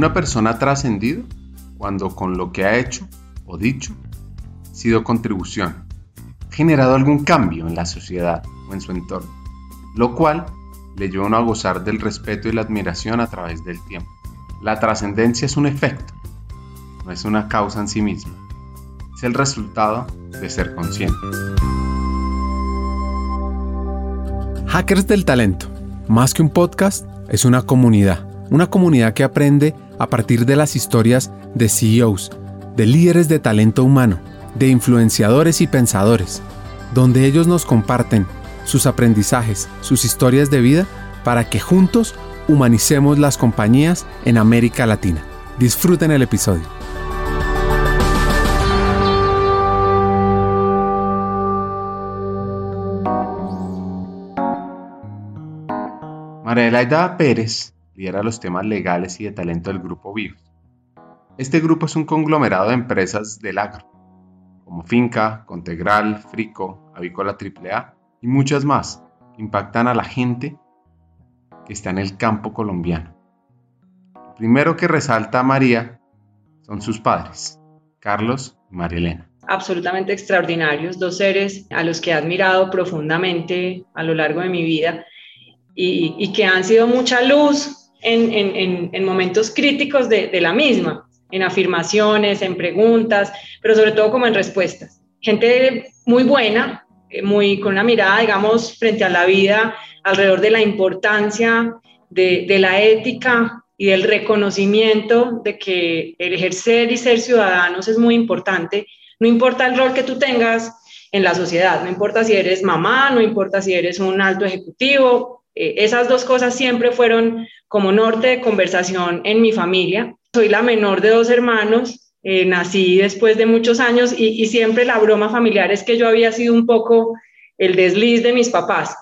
Una persona ha trascendido cuando con lo que ha hecho o dicho ha sido contribución, ha generado algún cambio en la sociedad o en su entorno, lo cual le lleva a uno a gozar del respeto y la admiración a través del tiempo. La trascendencia es un efecto, no es una causa en sí misma, es el resultado de ser consciente. Hackers del Talento, más que un podcast, es una comunidad, una comunidad que aprende a partir de las historias de CEOs, de líderes de talento humano, de influenciadores y pensadores, donde ellos nos comparten sus aprendizajes, sus historias de vida, para que juntos humanicemos las compañías en América Latina. Disfruten el episodio. María Pérez lidera los temas legales y de talento del Grupo Vivos. Este grupo es un conglomerado de empresas del agro, como Finca, Contegral, Frico, Avícola AAA y muchas más, que impactan a la gente que está en el campo colombiano. Lo primero que resalta a María son sus padres, Carlos y María Elena. Absolutamente extraordinarios, dos seres a los que he admirado profundamente a lo largo de mi vida y, que han sido mucha luz en, momentos críticos de, la misma, en afirmaciones, en preguntas, pero sobre todo como en respuestas. Gente muy buena, eh, muy con una mirada, digamos, frente a la vida, alrededor de la importancia de, la ética y del reconocimiento de que el ejercer y ser ciudadanos es muy importante. No importa el rol que tú tengas en la sociedad, no importa si eres mamá, no importa si eres un alto ejecutivo, eh, esas dos cosas siempre fueron como norte de conversación en mi familia. Soy la menor de dos hermanos, eh, nací después de muchos años y, siempre la broma familiar es que yo había sido un poco el desliz de mis papás.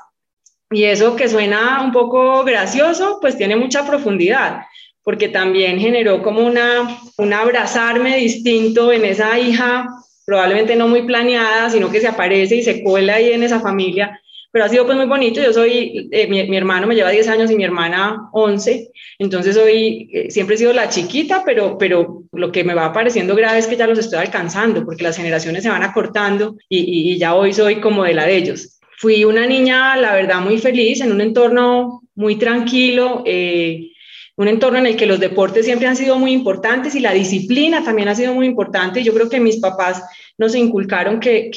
Y eso que suena un poco gracioso, pues tiene mucha profundidad, porque también generó como una, un abrazarme distinto en esa hija, probablemente no muy planeada, sino que se aparece y se cuela ahí en esa familia pero ha sido pues muy bonito. Yo soy, eh, mi, hermano me lleva 10 años y mi hermana 11, entonces hoy eh, siempre he sido la chiquita, pero, pero lo que me va pareciendo grave es que ya los estoy alcanzando, porque las generaciones se van acortando y, y, ya hoy soy como de la de ellos. Fui una niña, la verdad, muy feliz, en un entorno muy tranquilo. Eh, un entorno en el que los deportes siempre han sido muy importantes y la disciplina también ha sido muy importante. Yo creo que mis papás nos inculcaron que,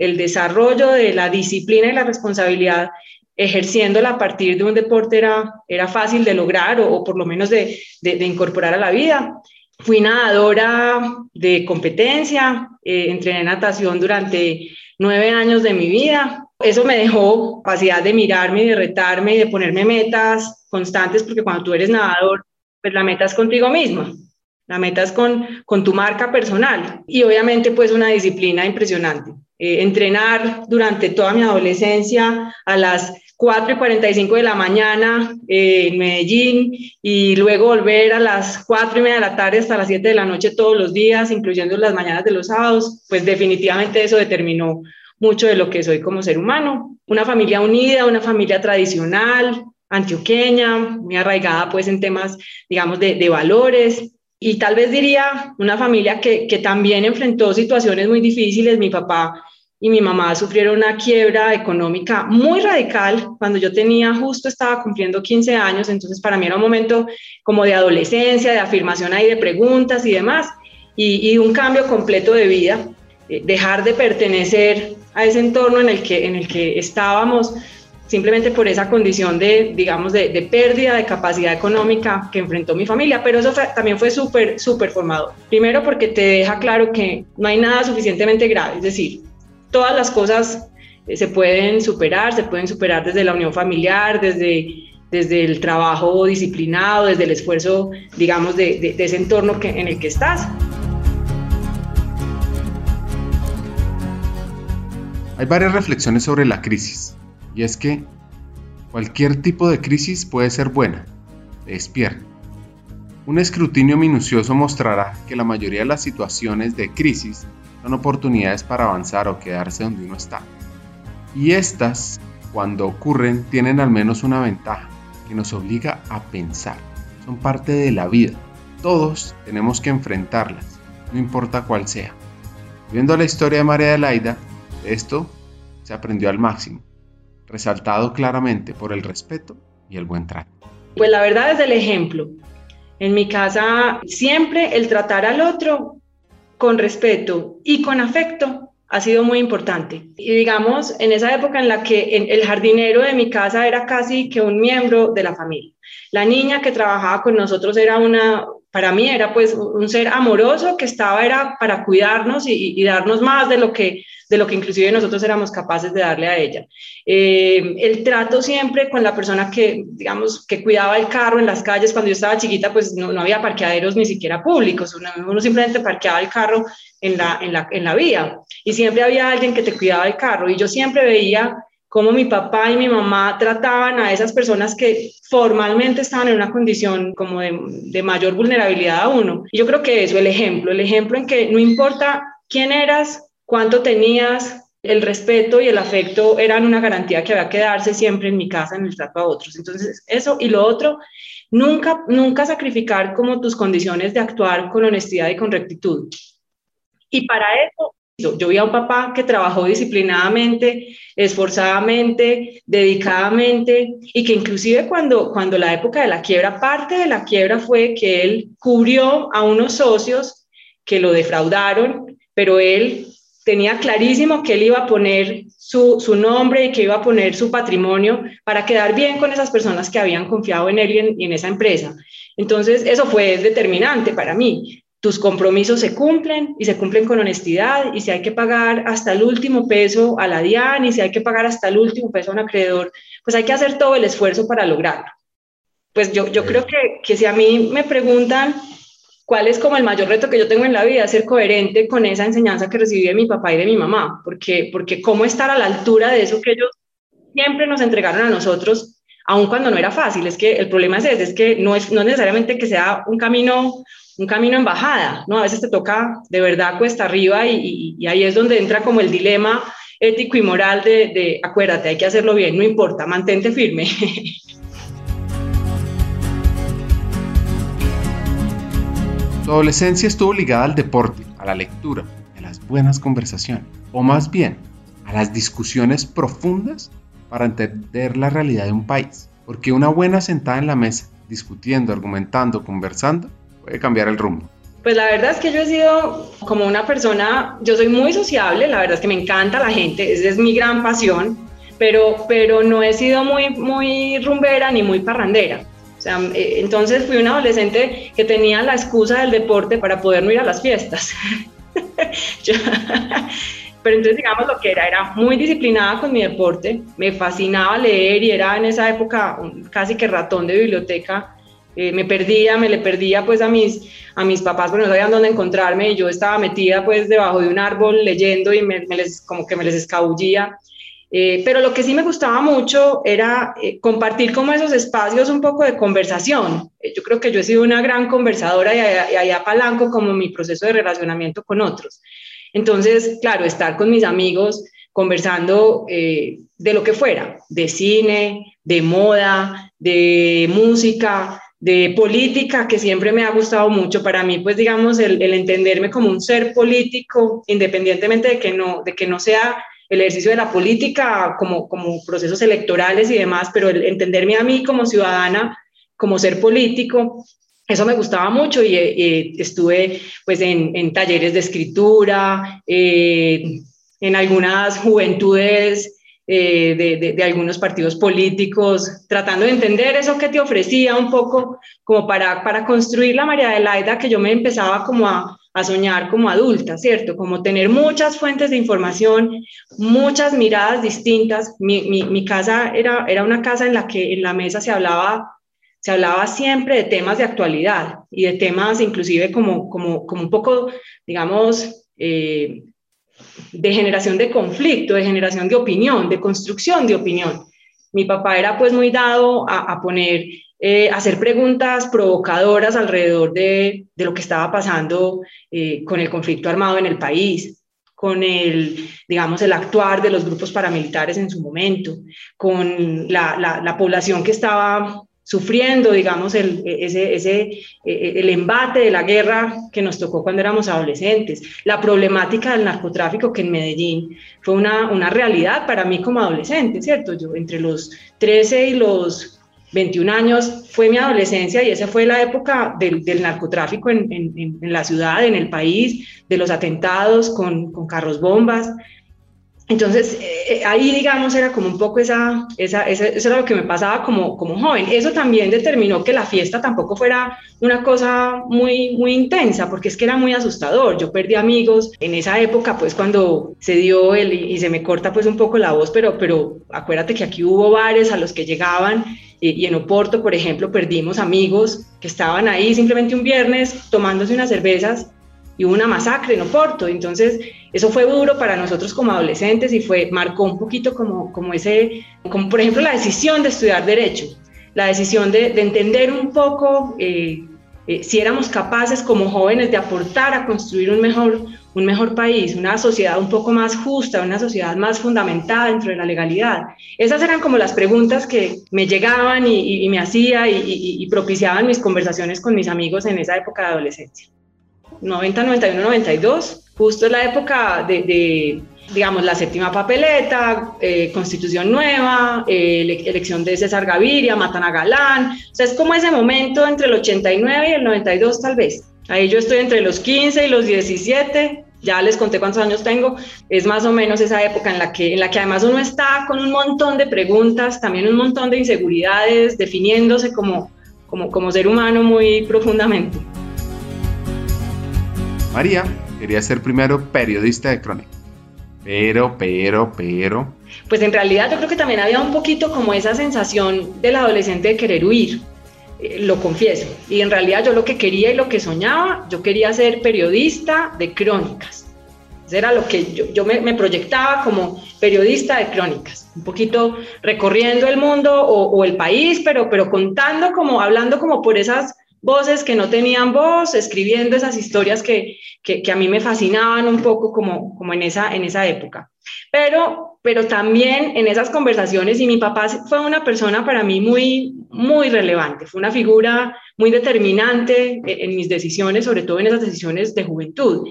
el, desarrollo de la disciplina y la responsabilidad ejerciéndola a partir de un deporte era, era fácil de lograr o, por lo menos de, incorporar a la vida. Fui nadadora de competencia, eh, entrené natación durante nueve años de mi vida. Eso me dejó capacidad de mirarme y de retarme y de ponerme metas constantes, porque cuando tú eres nadador, pues la meta es contigo misma. La meta es con, con tu marca personal y obviamente pues una disciplina impresionante. Eh, entrenar durante toda mi adolescencia a las 4 y 45 de la mañana eh, en Medellín y luego volver a las 4 y media de la tarde hasta las 7 de la noche todos los días, incluyendo las mañanas de los sábados, pues definitivamente eso determinó mucho de lo que soy como ser humano. Una familia unida, una familia tradicional, antioqueña, muy arraigada pues en temas, digamos, de, de valores y tal vez diría una familia que, que, también enfrentó situaciones muy difíciles. Mi papá y mi mamá sufrieron una quiebra económica muy radical cuando yo tenía justo estaba cumpliendo 15 años, entonces para mí era un momento como de adolescencia, de afirmación ahí de preguntas y demás, y, y un cambio completo de vida, eh, dejar de pertenecer a ese entorno en el que, en el que estábamos simplemente por esa condición de, digamos, de, pérdida de capacidad económica que enfrentó mi familia, pero eso también fue súper, súper formador. Primero porque te deja claro que no hay nada suficientemente grave, es decir, todas las cosas eh, se pueden superar, se pueden superar desde la unión familiar, desde, desde el trabajo disciplinado, desde el esfuerzo, digamos, de, ese entorno que, en el que estás. Hay varias reflexiones sobre la crisis y es que cualquier tipo de crisis puede ser buena, despierta. Un escrutinio minucioso mostrará que la mayoría de las situaciones de crisis son oportunidades para avanzar o quedarse donde uno está. Y estas, cuando ocurren, tienen al menos una ventaja, que nos obliga a pensar. Son parte de la vida, Todos tenemos que enfrentarlas, no importa cuál sea. Viendo la historia de María Adelaida, esto se aprendió al máximo, resaltado claramente por el respeto y el buen trato. Pues la verdad es el ejemplo. En mi casa siempre el tratar al otro con respeto y con afecto ha sido muy importante. Y digamos, en esa época en la que el jardinero de mi casa era casi que un miembro de la familia. La niña que trabajaba con nosotros era una, para mí era pues un ser amoroso que estaba era para cuidarnos y, darnos más de lo que de lo que inclusive nosotros éramos capaces de darle a ella. Eh, el trato siempre con la persona que, digamos, que cuidaba el carro en las calles, cuando yo estaba chiquita, pues no, no había parqueaderos ni siquiera públicos, uno, uno, simplemente parqueaba el carro en la, en, la, en la vía y siempre había alguien que te cuidaba el carro y yo siempre veía cómo mi papá y mi mamá trataban a esas personas que formalmente estaban en una condición como de, mayor vulnerabilidad a uno. Y yo creo que eso, el ejemplo, el ejemplo en que no importa quién eras, cuánto tenías, el respeto y el afecto eran una garantía que había que darse siempre en mi casa en el trato a otros. Entonces, eso y lo otro, nunca, nunca sacrificar como tus condiciones de actuar con honestidad y con rectitud. Y para eso yo vi a un papá que trabajó disciplinadamente, esforzadamente, dedicadamente y que inclusive cuando, cuando la época de la quiebra, parte de la quiebra fue que él cubrió a unos socios que lo defraudaron, pero él tenía clarísimo que él iba a poner su, su, nombre y que iba a poner su patrimonio para quedar bien con esas personas que habían confiado en él y en, y en esa empresa. Entonces, eso fue determinante para mí tus compromisos se cumplen y se cumplen con honestidad y si hay que pagar hasta el último peso a la DIAN y si hay que pagar hasta el último peso a un acreedor, pues hay que hacer todo el esfuerzo para lograrlo. Pues yo, yo creo que, que si a mí me preguntan cuál es como el mayor reto que yo tengo en la vida, ser coherente con esa enseñanza que recibí de mi papá y de mi mamá, porque, porque cómo estar a la altura de eso que ellos siempre nos entregaron a nosotros, aun cuando no era fácil, es que el problema es ese, es que no es, no necesariamente que sea un camino un camino en bajada, ¿no? A veces te toca de verdad cuesta arriba y, ahí es donde entra como el dilema ético y moral de, de, acuérdate, hay que hacerlo bien, no importa, mantente firme. Tu adolescencia estuvo ligada al deporte, a la lectura, a las buenas conversaciones, o más bien a las discusiones profundas para entender la realidad de un país. Porque una buena sentada en la mesa, discutiendo, argumentando, conversando, puede cambiar el rumbo? Pues la verdad es que yo he sido como una persona, yo soy muy sociable, la verdad es que me encanta la gente, esa es mi gran pasión, pero, pero no he sido muy, muy rumbera ni muy parrandera. Sea, eh, entonces fui una adolescente que tenía la excusa del deporte para poder no ir a las fiestas. pero entonces digamos lo que era, era muy disciplinada con mi deporte, me fascinaba leer y era en esa época casi que ratón de biblioteca eh, me perdía, me le perdía pues a mis, a mis papás porque no sabían dónde encontrarme y yo estaba metida pues debajo de un árbol leyendo y me, les, como que me les escabullía. Eh, pero lo que sí me gustaba mucho era eh, compartir como esos espacios un poco de conversación. yo creo que yo he sido una gran conversadora y ahí apalanco como mi proceso de relacionamiento con otros. Entonces, claro, estar con mis amigos conversando de lo que fuera, de cine, de moda, de música, de política que siempre me ha gustado mucho. Para mí, pues digamos, el, entenderme como un ser político, independientemente de que no, de que no sea el ejercicio de la política como, como procesos electorales y demás, pero el entenderme a mí como ciudadana, como ser político, eso me gustaba mucho y, eh, estuve pues en, en, talleres de escritura, eh, en algunas juventudes eh, de, de, algunos partidos políticos, tratando de entender eso que te ofrecía un poco como para, para construir la María Adelaida que yo me empezaba como a, a soñar como adulta, ¿cierto? Como tener muchas fuentes de información, muchas miradas distintas. Mi, mi, mi, casa era, era una casa en la que en la mesa se hablaba, se hablaba siempre de temas de actualidad y de temas inclusive como, como, como un poco, digamos, eh, de generación de conflicto, de generación de opinión, de construcción de opinión. Mi papá era pues muy dado a, poner, eh, hacer preguntas provocadoras alrededor de, de lo que estaba pasando eh, con el conflicto armado en el país, con el, digamos, el actuar de los grupos paramilitares en su momento, con la, la, la población que estaba sufriendo, digamos, el, ese, ese, el embate de la guerra que nos tocó cuando éramos adolescentes, la problemática del narcotráfico que en Medellín fue una, una realidad para mí como adolescente, ¿cierto? Yo entre los 13 y los 21 años fue mi adolescencia y esa fue la época del, narcotráfico en, la ciudad, en el país, de los atentados con carros bombas. Entonces, eh, eh, ahí, digamos, era como un poco esa, esa, esa, eso era lo que me pasaba como, como joven. Eso también determinó que la fiesta tampoco fuera una cosa muy, muy intensa, porque es que era muy asustador. Yo perdí amigos en esa época, pues cuando se dio el, y, se me corta pues un poco la voz, pero, pero acuérdate que aquí hubo bares a los que llegaban y, en Oporto, por ejemplo, perdimos amigos que estaban ahí simplemente un viernes tomándose unas cervezas y hubo una masacre en Oporto. Entonces, eso fue duro para nosotros como adolescentes y fue, marcó un poquito como, como ese, como por ejemplo la decisión de estudiar derecho, la decisión de, de entender un poco eh, eh, si éramos capaces como jóvenes de aportar a construir un mejor, un mejor país, una sociedad un poco más justa, una sociedad más fundamentada dentro de la legalidad. Esas eran como las preguntas que me llegaban y, y, me hacía y, y propiciaban mis conversaciones con mis amigos en esa época de adolescencia. 90, 91, 92 justo la época de, de digamos, la séptima papeleta, eh, constitución nueva, eh, elección de César Gaviria, matan a Galán, o sea, es como ese momento entre el 89 y el 92 tal vez. Ahí yo estoy entre los 15 y los 17, ya les conté cuántos años tengo, es más o menos esa época en la que, en la que además uno está con un montón de preguntas, también un montón de inseguridades, definiéndose como, como, como ser humano muy profundamente. María quería ser primero periodista de crónica. Pero, pero, pero. Pues en realidad yo creo que también había un poquito como esa sensación del adolescente de querer huir, eh, lo confieso. Y en realidad yo lo que quería y lo que soñaba, yo quería ser periodista de crónicas. Eso era lo que yo, me, proyectaba como periodista de crónicas, un poquito recorriendo el mundo o, o el país, pero, pero contando como, hablando como por esas voces que no tenían voz, escribiendo esas historias que, que, que, a mí me fascinaban un poco como, como en, esa, en esa época. Pero, pero también en esas conversaciones, y mi papá fue una persona para mí muy, muy relevante, fue una figura muy determinante en, mis decisiones, sobre todo en esas decisiones de juventud.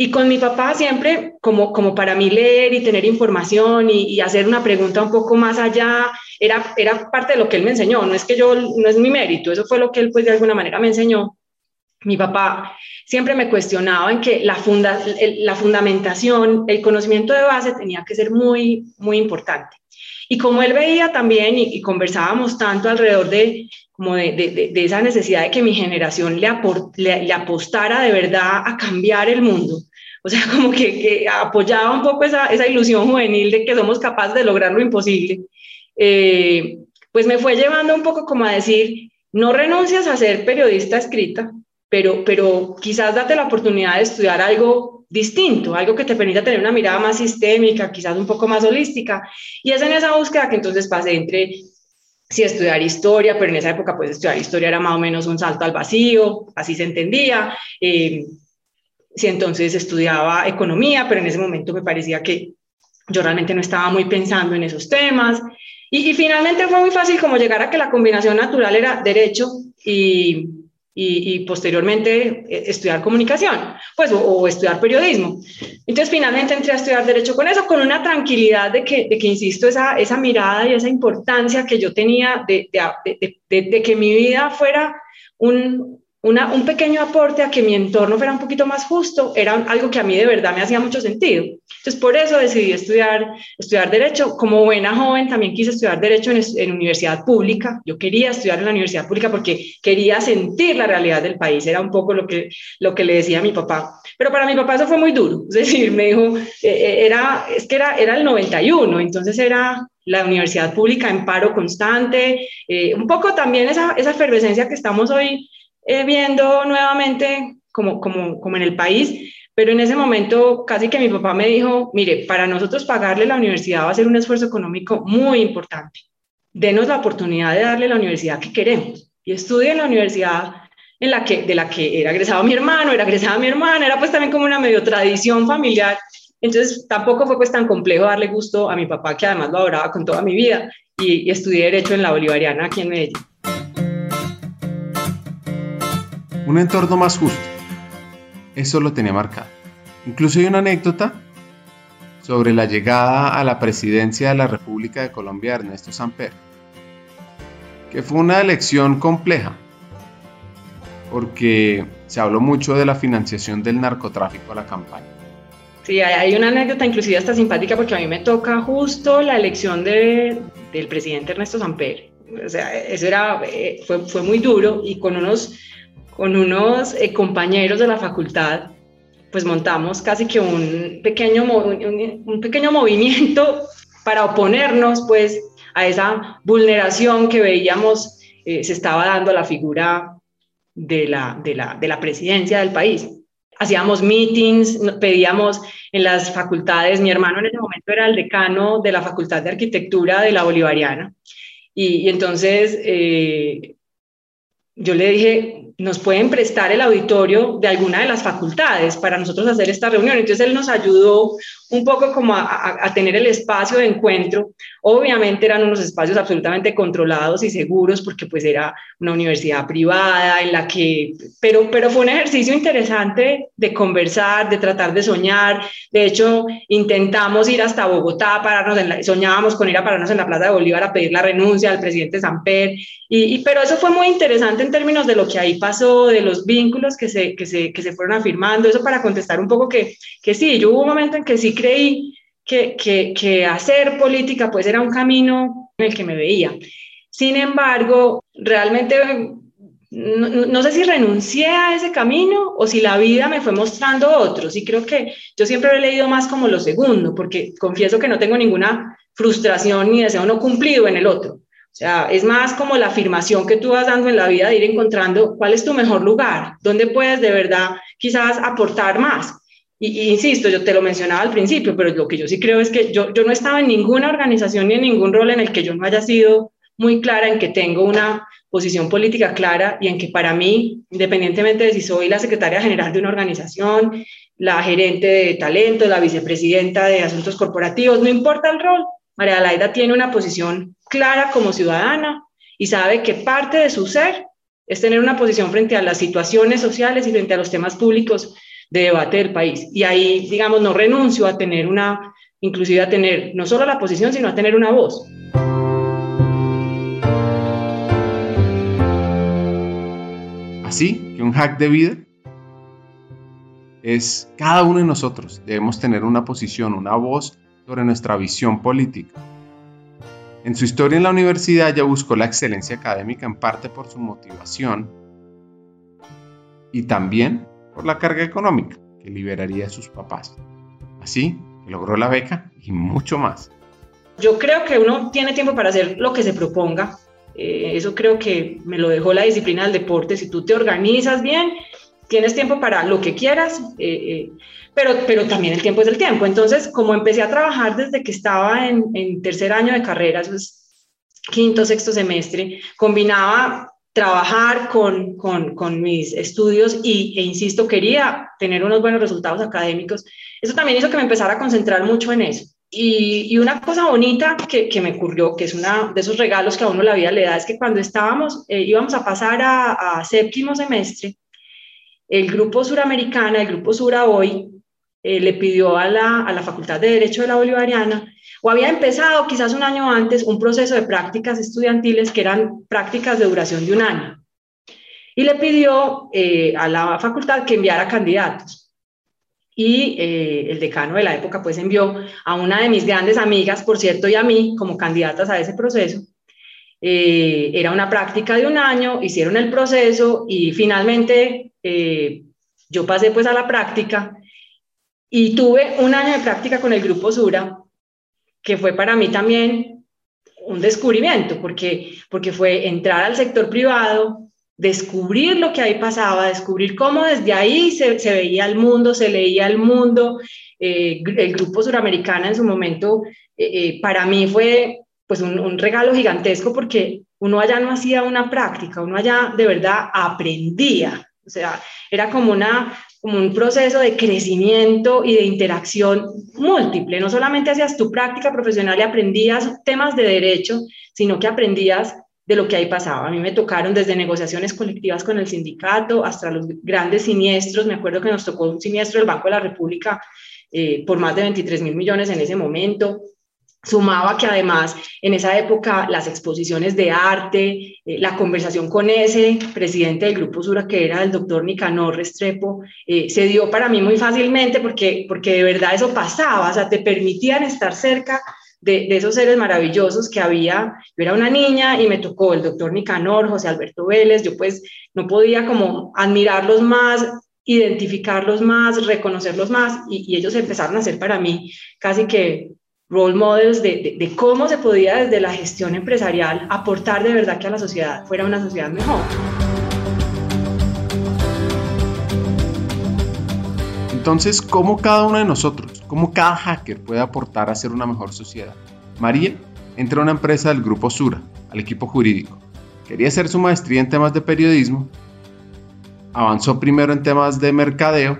Y con mi papá siempre, como, como para mí leer y tener información y, y, hacer una pregunta un poco más allá, era, era parte de lo que él me enseñó. No es que yo, no es mi mérito, eso fue lo que él pues de alguna manera me enseñó. Mi papá siempre me cuestionaba en que la, funda, la fundamentación, el conocimiento de base tenía que ser muy, muy importante. Y como él veía también y, y conversábamos tanto alrededor de, como de, de, de, esa necesidad de que mi generación le, aport, le, le, apostara de verdad a cambiar el mundo. O sea, como que, que apoyaba un poco esa, esa, ilusión juvenil de que somos capaces de lograr lo imposible. Eh, pues me fue llevando un poco como a decir, no renuncias a ser periodista escrita, pero, pero quizás date la oportunidad de estudiar algo distinto, algo que te permita tener una mirada más sistémica, quizás un poco más holística. Y es en esa búsqueda que entonces pasé entre si estudiar historia, pero en esa época pues estudiar historia era más o menos un salto al vacío, así se entendía. Eh, si entonces estudiaba economía, pero en ese momento me parecía que yo realmente no estaba muy pensando en esos temas. Y, y finalmente fue muy fácil como llegar a que la combinación natural era derecho y, y, y, posteriormente eh, estudiar comunicación, pues, o, o, estudiar periodismo. Entonces, finalmente entré a estudiar Derecho con eso, con una tranquilidad de que, de que insisto, esa, esa mirada y esa importancia que yo tenía de, de, de, de que mi vida fuera un, un pequeño aporte a que mi entorno fuera un poquito más justo, era algo que a mí de verdad me hacía mucho sentido. Entonces, por eso decidí estudiar, estudiar Derecho. Como buena joven, también quise estudiar Derecho en, en universidad pública. Yo quería estudiar en la universidad pública porque quería sentir la realidad del país. Era un poco lo que, lo que le decía a mi papá. Pero para mi papá eso fue muy duro. Es decir, me dijo, eh, era, es que era, era el 91, entonces era la universidad pública en paro constante, eh, un poco también esa, esa efervescencia que estamos hoy eh, viendo nuevamente como, como, como en el país, pero en ese momento casi que mi papá me dijo, mire, para nosotros pagarle la universidad va a ser un esfuerzo económico muy importante. Denos la oportunidad de darle la universidad que queremos. Y estudie en la universidad en la que, de la que era egresado mi hermano, era egresada mi hermana, era pues también como una medio tradición familiar. Entonces tampoco fue pues tan complejo darle gusto a mi papá, que además lo adoraba con toda mi vida, y, y estudié Derecho en la Bolivariana aquí en Medellín. Un entorno más justo. Eso lo tenía marcado. Incluso hay una anécdota sobre la llegada a la presidencia de la República de Colombia de Ernesto Samper, que fue una elección compleja, porque se habló mucho de la financiación del narcotráfico a la campaña. Sí, hay una anécdota inclusive hasta simpática porque a mí me toca justo la elección de, del presidente Ernesto Samper. O sea, eso era, eh, fue, fue muy duro y con unos, con unos eh, compañeros de la facultad pues montamos casi que un pequeño, un, pequeño movimiento para oponernos pues a esa vulneración que veíamos eh, se estaba dando a la figura de la, de, la, de la presidencia del país. Hacíamos meetings, pedíamos en las facultades, mi hermano en ese momento era el decano de la Facultad de Arquitectura de la Bolivariana, y, entonces eh, yo le dije, nos pueden prestar el auditorio de alguna de las facultades para nosotros hacer esta reunión. Entonces él nos ayudó un poco como a, tener el espacio de encuentro. Obviamente eran unos espacios absolutamente controlados y seguros porque pues era una universidad privada en la que, pero, pero fue un ejercicio interesante de conversar, de tratar de soñar. De hecho, intentamos ir hasta Bogotá, pararnos en soñábamos con ir a pararnos en la Plaza de Bolívar a pedir la renuncia al presidente Samper. Y, y, pero eso fue muy interesante en términos de lo que ahí pasó, de los vínculos que se, que se, que se fueron afirmando. Eso para contestar un poco que, que sí, yo hubo un momento en que sí creí que, hacer política pues era un camino en el que me veía. Sin embargo, realmente no, no, sé si renuncié a ese camino o si la vida me fue mostrando otros. Y creo que yo siempre he leído más como lo segundo, porque confieso que no tengo ninguna frustración ni deseo no cumplido en el otro. O sea, es más como la afirmación que tú vas dando en la vida de ir encontrando cuál es tu mejor lugar, dónde puedes de verdad quizás aportar más. Y, insisto, yo te lo mencionaba al principio, pero lo que yo sí creo es que yo, yo no estaba en ninguna organización ni en ningún rol en el que yo no haya sido muy clara en que tengo una posición política clara y en que para mí, independientemente de si soy la secretaria general de una organización, la gerente de talento, la vicepresidenta de asuntos corporativos, no importa el rol, María Laida tiene una posición clara como ciudadana y sabe que parte de su ser es tener una posición frente a las situaciones sociales y frente a los temas públicos de debate del país. Y ahí, digamos, no renuncio a tener una, inclusive a tener no solo la posición, sino a tener una voz. Así que un hack de vida es cada uno de nosotros debemos tener una posición, una voz sobre nuestra visión política. En su historia en la universidad ya buscó la excelencia académica en parte por su motivación y también la carga económica que liberaría a sus papás. Así logró la beca y mucho más. Yo creo que uno tiene tiempo para hacer lo que se proponga. Eh, eso creo que me lo dejó la disciplina del deporte. Si tú te organizas bien, tienes tiempo para lo que quieras, eh, eh, pero, pero también el tiempo es el tiempo. Entonces, como empecé a trabajar desde que estaba en, en tercer año de carrera, eso es quinto, sexto semestre, combinaba trabajar con, con, mis estudios y, e insisto, quería tener unos buenos resultados académicos. Eso también hizo que me empezara a concentrar mucho en eso. Y, una cosa bonita que, que, me ocurrió, que es uno de esos regalos que a uno la vida le da, es que cuando estábamos, eh, íbamos a pasar a, a, séptimo semestre, el grupo suramericana, el grupo Sura hoy, eh, le pidió a la, a la Facultad de Derecho de la Bolivariana o había empezado quizás un año antes un proceso de prácticas estudiantiles que eran prácticas de duración de un año. Y le pidió eh, a la facultad que enviara candidatos. Y eh, el decano de la época pues envió a una de mis grandes amigas, por cierto, y a mí como candidatas a ese proceso. Eh, era una práctica de un año, hicieron el proceso y finalmente yo pasé pues a la práctica y tuve un año de práctica con el grupo Sura que fue para mí también un descubrimiento, porque, porque fue entrar al sector privado, descubrir lo que ahí pasaba, descubrir cómo desde ahí se, se veía el mundo, se leía el mundo. Eh, el grupo suramericana en su momento, eh, eh, para mí fue pues un, un, regalo gigantesco porque uno allá no hacía una práctica, uno allá de verdad aprendía. O sea, era como una, como un proceso de crecimiento y de interacción múltiple. No solamente hacías tu práctica profesional y aprendías temas de derecho, sino que aprendías de lo que ahí pasaba. A mí me tocaron desde negociaciones colectivas con el sindicato hasta los grandes siniestros. Me acuerdo que nos tocó un siniestro del Banco de la República eh, por más de 23 mil millones en ese momento. Sumaba que además en esa época las exposiciones de arte, eh, la conversación con ese presidente del Grupo Sura, que era el doctor Nicanor Restrepo, eh, se dio para mí muy fácilmente porque, porque de verdad eso pasaba, o sea, te permitían estar cerca de, esos seres maravillosos que había. Yo era una niña y me tocó el doctor Nicanor, José Alberto Vélez, yo pues no podía como admirarlos más, identificarlos más, reconocerlos más y ellos empezaron a ser para mí casi que role models de, de, cómo se podía desde la gestión empresarial aportar de verdad que a la sociedad fuera una sociedad mejor. Entonces, ¿cómo cada uno de nosotros, cómo cada hacker puede aportar a ser una mejor sociedad? María entró a una empresa del grupo Sura, al equipo jurídico. Quería hacer su maestría en temas de periodismo, avanzó primero en temas de mercadeo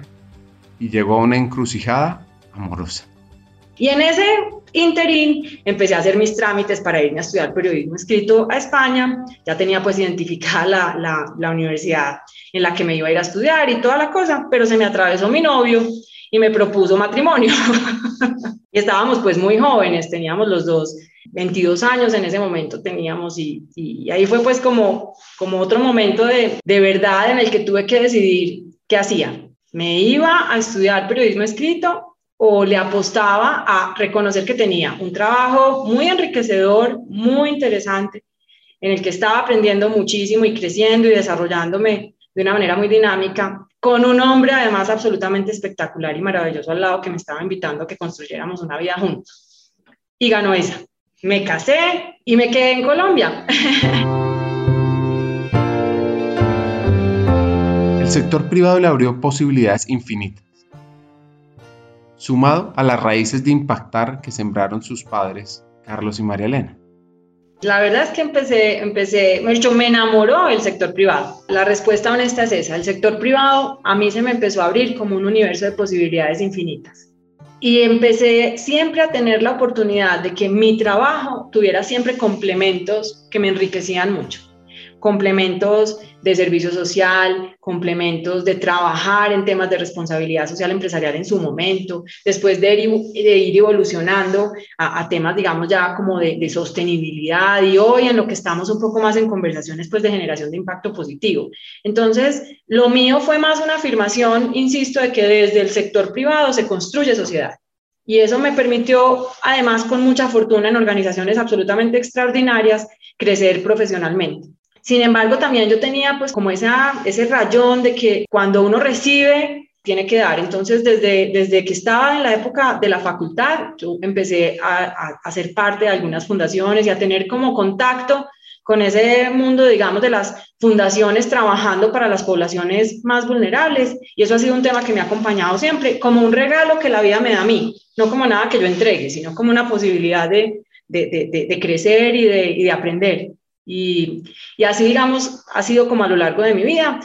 y llegó a una encrucijada amorosa. Y en ese interín empecé a hacer mis trámites para irme a estudiar periodismo escrito a España. Ya tenía pues identificada la, la, la, universidad en la que me iba a ir a estudiar y toda la cosa, pero se me atravesó mi novio y me propuso matrimonio. y estábamos pues muy jóvenes, teníamos los dos 22 años en ese momento teníamos y, y ahí fue pues como, como otro momento de, de verdad en el que tuve que decidir qué hacía. Me iba a estudiar periodismo escrito o le apostaba a reconocer que tenía un trabajo muy enriquecedor, muy interesante, en el que estaba aprendiendo muchísimo y creciendo y desarrollándome de una manera muy dinámica, con un hombre además absolutamente espectacular y maravilloso al lado que me estaba invitando a que construyéramos una vida juntos. Y ganó esa. Me casé y me quedé en Colombia. El sector privado le abrió posibilidades infinitas sumado a las raíces de impactar que sembraron sus padres, Carlos y María Elena. La verdad es que empecé, empecé, me enamoró el sector privado. La respuesta honesta es esa. El sector privado a mí se me empezó a abrir como un universo de posibilidades infinitas. Y empecé siempre a tener la oportunidad de que mi trabajo tuviera siempre complementos que me enriquecían mucho complementos de servicio social, complementos de trabajar en temas de responsabilidad social empresarial en su momento, después de ir, evolucionando a, temas, digamos, ya como de, de, sostenibilidad y hoy en lo que estamos un poco más en conversaciones pues de generación de impacto positivo. Entonces, lo mío fue más una afirmación, insisto, de que desde el sector privado se construye sociedad. Y eso me permitió, además, con mucha fortuna en organizaciones absolutamente extraordinarias, crecer profesionalmente. Sin embargo, también yo tenía pues como esa, ese rayón de que cuando uno recibe, tiene que dar. Entonces, desde, desde que estaba en la época de la facultad, yo empecé a, a, ser parte de algunas fundaciones y a tener como contacto con ese mundo, digamos, de las fundaciones trabajando para las poblaciones más vulnerables. Y eso ha sido un tema que me ha acompañado siempre, como un regalo que la vida me da a mí, no como nada que yo entregue, sino como una posibilidad de, de, de, crecer y y de aprender. Y, y, así, digamos, ha sido como a lo largo de mi vida.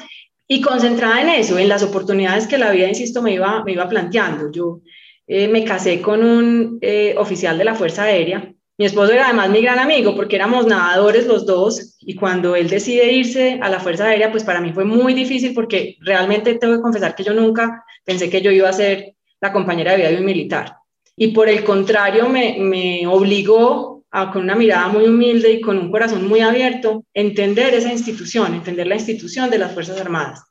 Y concentrada en eso, en las oportunidades que la vida, insisto, me iba, me iba planteando. Yo eh, me casé con un eh, oficial de la Fuerza Aérea. Mi esposo era además mi gran amigo porque éramos nadadores los dos y cuando él decide irse a la Fuerza Aérea, pues para mí fue muy difícil porque realmente tengo que confesar que yo nunca pensé que yo iba a ser la compañera de vida de un militar. Y por el contrario, me, me obligó con una mirada muy humilde y con un corazón muy abierto, entender esa institución, entender la institución de las Fuerzas Armadas.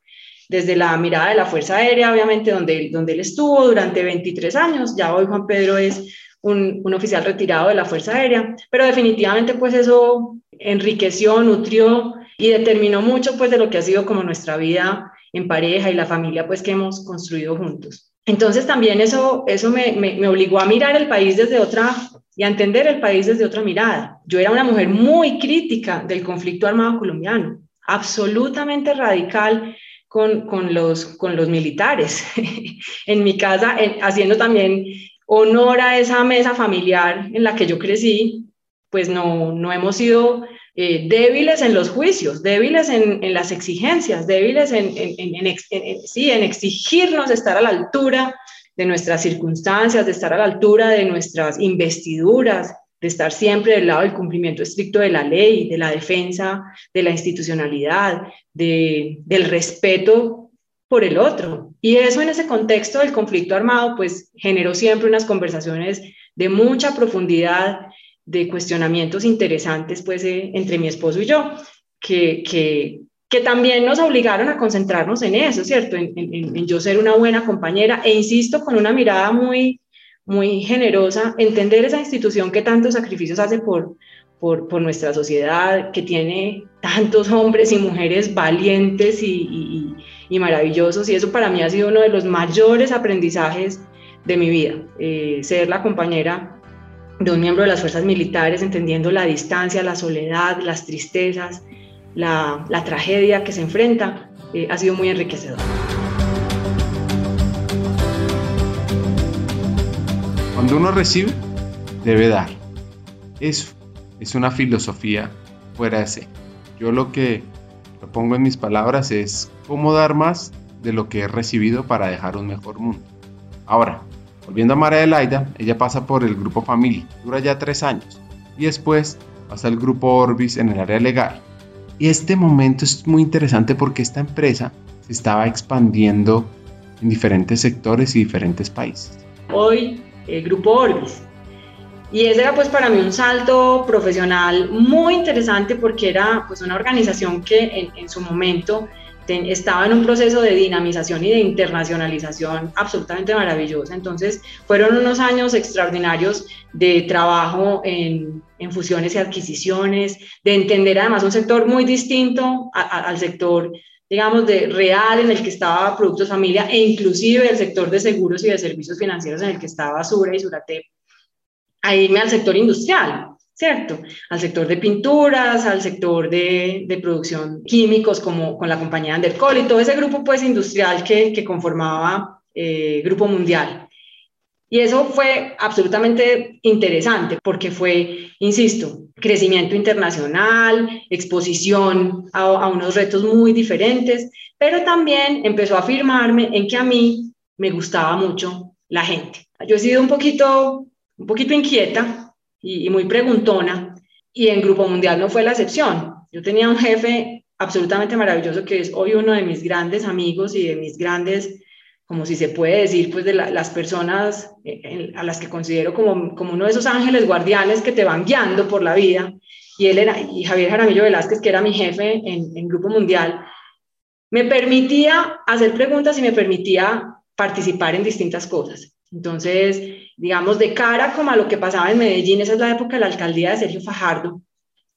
Desde la mirada de la Fuerza Aérea, obviamente, donde, donde él estuvo durante 23 años, ya hoy Juan Pedro es un, un oficial retirado de la Fuerza Aérea, pero definitivamente pues eso enriqueció, nutrió y determinó mucho pues de lo que ha sido como nuestra vida en pareja y la familia pues que hemos construido juntos. Entonces también eso, eso me, me, me obligó a mirar el país desde otra y a entender el país desde otra mirada. Yo era una mujer muy crítica del conflicto armado colombiano, absolutamente radical con, con los, con los militares. en mi casa, haciendo también honor a esa mesa familiar en la que yo crecí, pues no, no hemos sido eh, débiles en los juicios, débiles en, en las exigencias, débiles en, en, sí, en exigirnos estar a la altura de nuestras circunstancias, de estar a la altura de nuestras investiduras, de estar siempre del lado del cumplimiento estricto de la ley, de la defensa, de la institucionalidad, de, del respeto por el otro. Y eso en ese contexto del conflicto armado, pues generó siempre unas conversaciones de mucha profundidad, de cuestionamientos interesantes, pues, eh, entre mi esposo y yo, que, que, que, también nos obligaron a concentrarnos en eso, ¿cierto? En, yo ser una buena compañera e insisto, con una mirada muy muy generosa, entender esa institución que tantos sacrificios hace por, por, por nuestra sociedad, que tiene tantos hombres y mujeres valientes y, y, maravillosos, y eso para mí ha sido uno de los mayores aprendizajes de mi vida, eh, ser la compañera de un miembro de las fuerzas militares, entendiendo la distancia, la soledad, las tristezas, la, tragedia que se enfrenta, eh, ha sido muy enriquecedor. Cuando uno recibe, debe dar. Eso es una filosofía fuera de sí. Yo lo que pongo en mis palabras es cómo dar más de lo que he recibido para dejar un mejor mundo. Ahora, volviendo a María Adelaida, ella pasa por el grupo Familia, dura ya tres años, y después pasa al grupo Orbis en el área legal. Y este momento es muy interesante porque esta empresa se estaba expandiendo en diferentes sectores y diferentes países. Hoy el Grupo Orbis. Y ese era pues para mí un salto profesional muy interesante porque era pues una organización que en, su momento estaba en un proceso de dinamización y de internacionalización absolutamente maravillosa. Entonces fueron unos años extraordinarios de trabajo en, fusiones y adquisiciones, de entender además un sector muy distinto al sector digamos, de real en el que estaba Productos Familia e inclusive el sector de seguros y de servicios financieros en el que estaba Sura y Surate, a irme al sector industrial, ¿cierto? Al sector de pinturas, al sector de, producción químicos como con la compañía Andercol y todo ese grupo pues industrial que, que conformaba eh, Grupo Mundial. Y eso fue absolutamente interesante porque fue, insisto, crecimiento internacional, exposición a, unos retos muy diferentes, pero también empezó a afirmarme en que a mí me gustaba mucho la gente. Yo he sido un poquito, un poquito inquieta y, y muy preguntona y en Grupo Mundial no fue la excepción. Yo tenía un jefe absolutamente maravilloso que es hoy uno de mis grandes amigos y de mis grandes como si se puede decir, pues de las personas eh, a las que considero como, como uno de esos ángeles guardianes que te van guiando por la vida. Y él era, y Javier Jaramillo Velázquez, que era mi jefe en, en Grupo Mundial, me permitía hacer preguntas y me permitía participar en distintas cosas. Entonces, digamos, de cara como a lo que pasaba en Medellín, esa es la época de la alcaldía de Sergio Fajardo,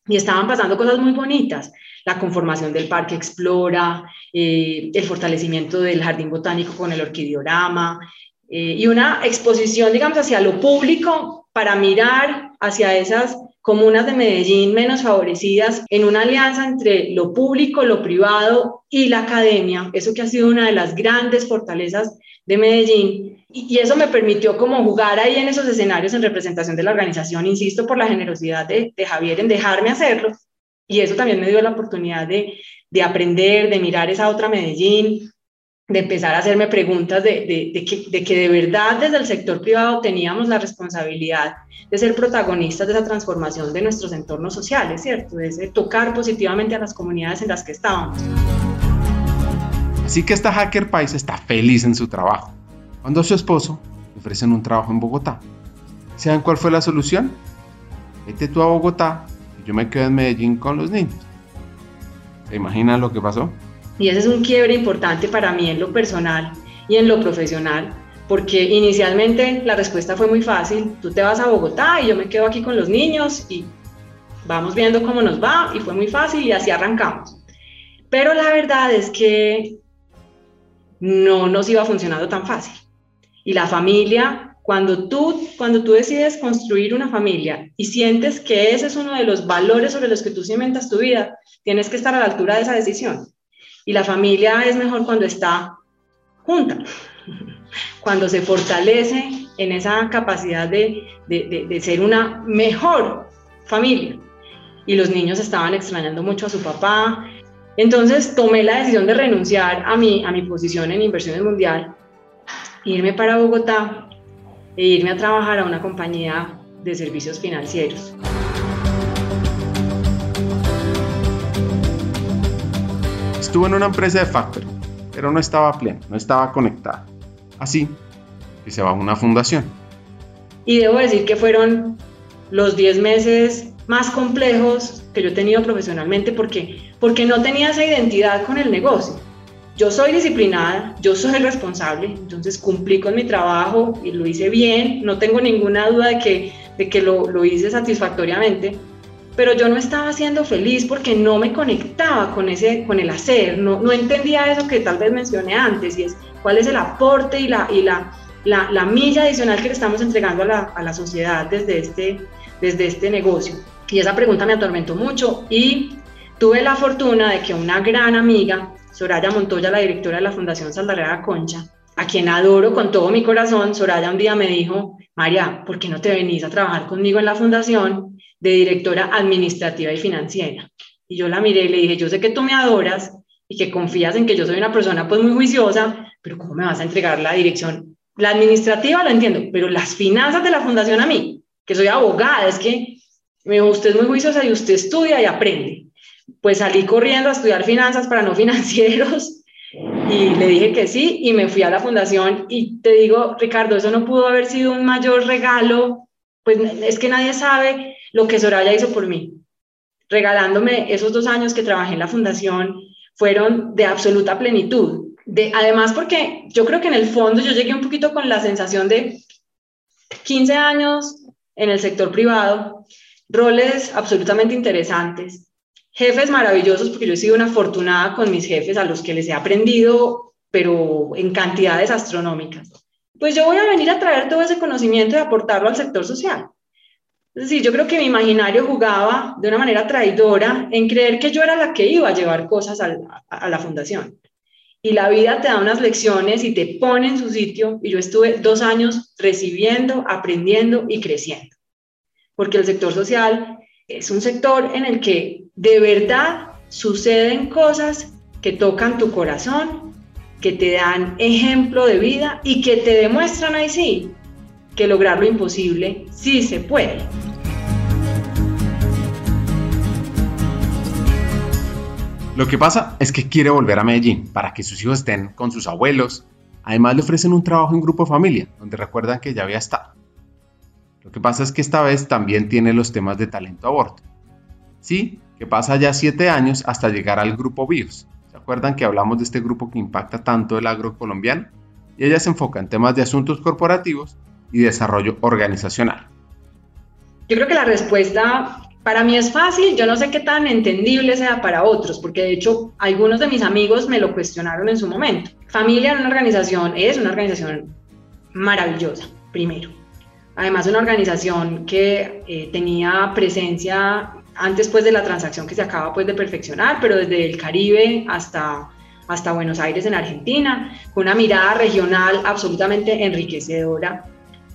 y estaban pasando cosas muy bonitas. La conformación del Parque Explora, eh, el fortalecimiento del Jardín Botánico con el orquidiorama eh, y una exposición, digamos, hacia lo público para mirar hacia esas comunas de Medellín menos favorecidas en una alianza entre lo público, lo privado y la academia, eso que ha sido una de las grandes fortalezas de Medellín. Y, eso me permitió como jugar ahí en esos escenarios en representación de la organización, insisto, por la generosidad de, Javier en dejarme hacerlo, y eso también me dio la oportunidad de, de aprender, de mirar esa otra Medellín, de empezar a hacerme preguntas de, de, que, de, que, de verdad desde el sector privado teníamos la responsabilidad de ser protagonistas de esa transformación de nuestros entornos sociales, ¿cierto? De tocar positivamente a las comunidades en las que estábamos. Así que esta hacker país está feliz en su trabajo. Cuando su esposo le ofrecen un trabajo en Bogotá. ¿Saben cuál fue la solución? Vete tú a Bogotá yo me quedé en Medellín con los niños. ¿Se imaginan lo que pasó? Y ese es un quiebre importante para mí en lo personal y en lo profesional, porque inicialmente la respuesta fue muy fácil, tú te vas a Bogotá y yo me quedo aquí con los niños y vamos viendo cómo nos va y fue muy fácil y así arrancamos. Pero la verdad es que no nos iba funcionando tan fácil. Y la familia cuando tú, cuando tú decides construir una familia y sientes que ese es uno de los valores sobre los que tú cimentas tu vida, tienes que estar a la altura de esa decisión. Y la familia es mejor cuando está junta, cuando se fortalece en esa capacidad de, de, de, ser una mejor familia. Y los niños estaban extrañando mucho a su papá. Entonces tomé la decisión de renunciar a mi, a mi posición en inversiones mundial, irme para Bogotá e irme a trabajar a una compañía de servicios financieros. Estuvo en una empresa de factoring, pero no estaba pleno, no estaba conectada. Así que se va a una fundación. Y debo decir que fueron los 10 meses más complejos que yo he tenido profesionalmente porque, porque no tenía esa identidad con el negocio. Yo soy disciplinada, yo soy responsable, entonces cumplí con mi trabajo y lo hice bien, no tengo ninguna duda de que, de que lo, lo hice satisfactoriamente, pero yo no estaba siendo feliz porque no me conectaba con, ese, con el hacer, no, no entendía eso que tal vez mencioné antes, y es cuál es el aporte y la, y la, la, la milla adicional que le estamos entregando a la, a la sociedad desde este, desde este negocio. Y esa pregunta me atormentó mucho y tuve la fortuna de que una gran amiga, Soraya Montoya, la directora de la Fundación Saldarera Concha, a quien adoro con todo mi corazón, Soraya un día me dijo, María, ¿por qué no te venís a trabajar conmigo en la fundación de directora administrativa y financiera? Y yo la miré y le dije, yo sé que tú me adoras y que confías en que yo soy una persona pues muy juiciosa, pero ¿cómo me vas a entregar la dirección? La administrativa lo entiendo, pero las finanzas de la fundación a mí, que soy abogada, es que me dijo, usted es muy juiciosa y usted estudia y aprende. Pues salí corriendo a estudiar finanzas para no financieros y le dije que sí y me fui a la fundación y te digo, Ricardo, eso no pudo haber sido un mayor regalo, pues es que nadie sabe lo que Soraya hizo por mí. Regalándome esos dos años que trabajé en la fundación fueron de absoluta plenitud. De, además, porque yo creo que en el fondo yo llegué un poquito con la sensación de 15 años en el sector privado, roles absolutamente interesantes, jefes maravillosos, porque yo he sido una afortunada con mis jefes a los que les he aprendido, pero en cantidades astronómicas. Pues yo voy a venir a traer todo ese conocimiento y aportarlo al sector social. Es decir, yo creo que mi imaginario jugaba de una manera traidora en creer que yo era la que iba a llevar cosas a la, a la fundación. Y la vida te da unas lecciones y te pone en su sitio. Y yo estuve dos años recibiendo, aprendiendo y creciendo. Porque el sector social es un sector en el que de verdad suceden cosas que tocan tu corazón, que te dan ejemplo de vida y que te demuestran ahí sí que lograr lo imposible sí se puede. Lo que pasa es que quiere volver a Medellín para que sus hijos estén con sus abuelos. Además le ofrecen un trabajo en grupo familia, donde recuerdan que ya había estado. Lo que pasa es que esta vez también tiene los temas de talento aborto. Sí, que pasa ya siete años hasta llegar al grupo BIOS. ¿Se acuerdan que hablamos de este grupo que impacta tanto el agro colombiano? Y ella se enfoca en temas de asuntos corporativos y desarrollo organizacional. Yo creo que la respuesta para mí es fácil, yo no sé qué tan entendible sea para otros, porque de hecho algunos de mis amigos me lo cuestionaron en su momento. Familia en una organización es una organización maravillosa, primero. Además, una organización que eh, tenía presencia antes pues, de la transacción que se acaba pues, de perfeccionar, pero desde el Caribe hasta, hasta Buenos Aires en Argentina, con una mirada regional absolutamente enriquecedora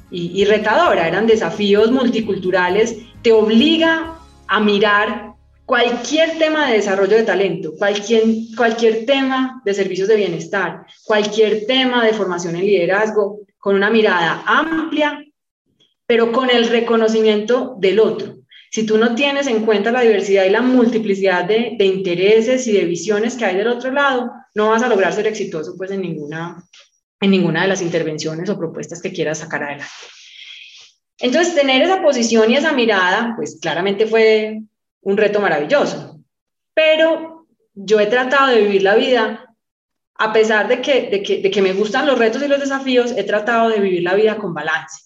y, y retadora. Eran desafíos multiculturales, te obliga a mirar cualquier tema de desarrollo de talento, cualquier, cualquier tema de servicios de bienestar, cualquier tema de formación en liderazgo, con una mirada amplia, pero con el reconocimiento del otro. Si tú no tienes en cuenta la diversidad y la multiplicidad de, intereses y de visiones que hay del otro lado, no vas a lograr ser exitoso pues en ninguna, de las intervenciones o propuestas que quieras sacar adelante. Entonces, tener esa posición y esa mirada, pues claramente fue un reto maravilloso. Pero yo he tratado de vivir la vida, a pesar de que, de que me gustan los retos y los desafíos, he tratado de vivir la vida con balance.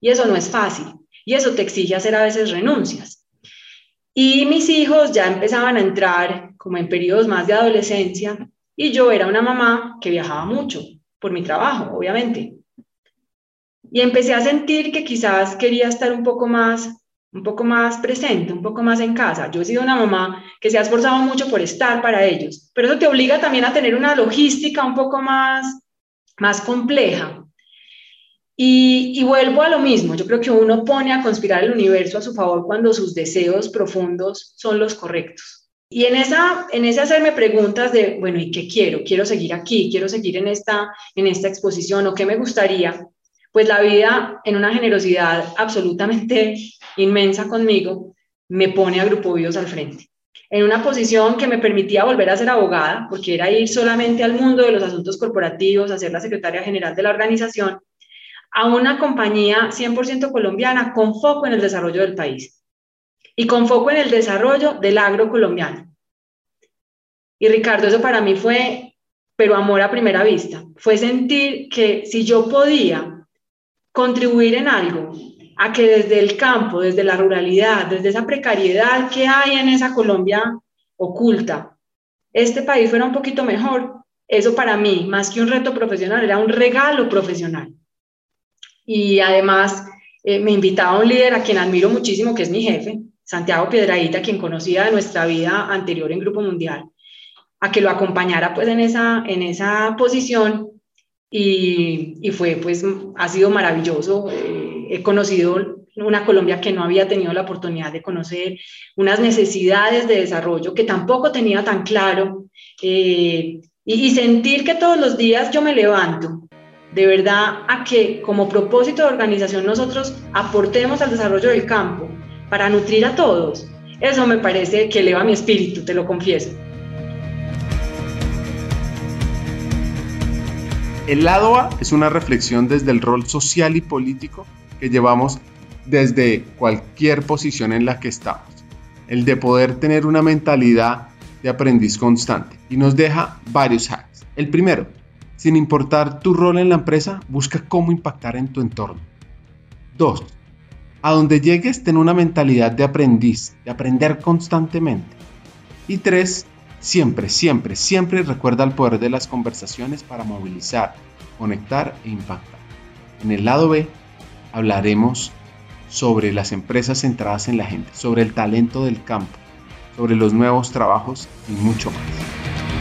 Y eso no es fácil. Y eso te exige hacer a veces renuncias. Y mis hijos ya empezaban a entrar como en periodos más de adolescencia y yo era una mamá que viajaba mucho por mi trabajo, obviamente. Y empecé a sentir que quizás quería estar un poco más un poco más presente, un poco más en casa. Yo he sido una mamá que se ha esforzado mucho por estar para ellos, pero eso te obliga también a tener una logística un poco más, más compleja. Y, vuelvo a lo mismo, yo creo que uno pone a conspirar el universo a su favor cuando sus deseos profundos son los correctos. Y en, esa, en ese hacerme preguntas de, bueno, ¿y qué quiero? ¿Quiero seguir aquí? ¿Quiero seguir en esta, en esta exposición? ¿O qué me gustaría? pues la vida en una generosidad absolutamente inmensa conmigo me pone a Grupo Bios al frente. En una posición que me permitía volver a ser abogada, porque era ir solamente al mundo de los asuntos corporativos, a ser la secretaria general de la organización, a una compañía 100% colombiana con foco en el desarrollo del país y con foco en el desarrollo del agro colombiano. Y Ricardo, eso para mí fue, pero amor a primera vista, fue sentir que si yo podía contribuir en algo a que desde el campo, desde la ruralidad, desde esa precariedad que hay en esa Colombia oculta, este país fuera un poquito mejor, eso para mí, más que un reto profesional, era un regalo profesional. Y además eh, me invitaba un líder a quien admiro muchísimo, que es mi jefe, Santiago Piedradita, quien conocía de nuestra vida anterior en Grupo Mundial, a que lo acompañara pues en esa, en esa posición y, y fue pues, ha sido maravilloso. Eh, he conocido una Colombia que no había tenido la oportunidad de conocer, unas necesidades de desarrollo que tampoco tenía tan claro, eh, y, sentir que todos los días yo me levanto, de verdad, a que como propósito de organización nosotros aportemos al desarrollo del campo para nutrir a todos. Eso me parece que eleva mi espíritu, te lo confieso. El lado A es una reflexión desde el rol social y político que llevamos desde cualquier posición en la que estamos. El de poder tener una mentalidad de aprendiz constante. Y nos deja varios hacks. El primero, sin importar tu rol en la empresa, busca cómo impactar en tu entorno. Dos, a donde llegues, ten una mentalidad de aprendiz, de aprender constantemente. Y tres, siempre, siempre, siempre recuerda el poder de las conversaciones para movilizar, conectar e impactar. En el lado B, hablaremos sobre las empresas centradas en la gente, sobre el talento del campo, sobre los nuevos trabajos y mucho más.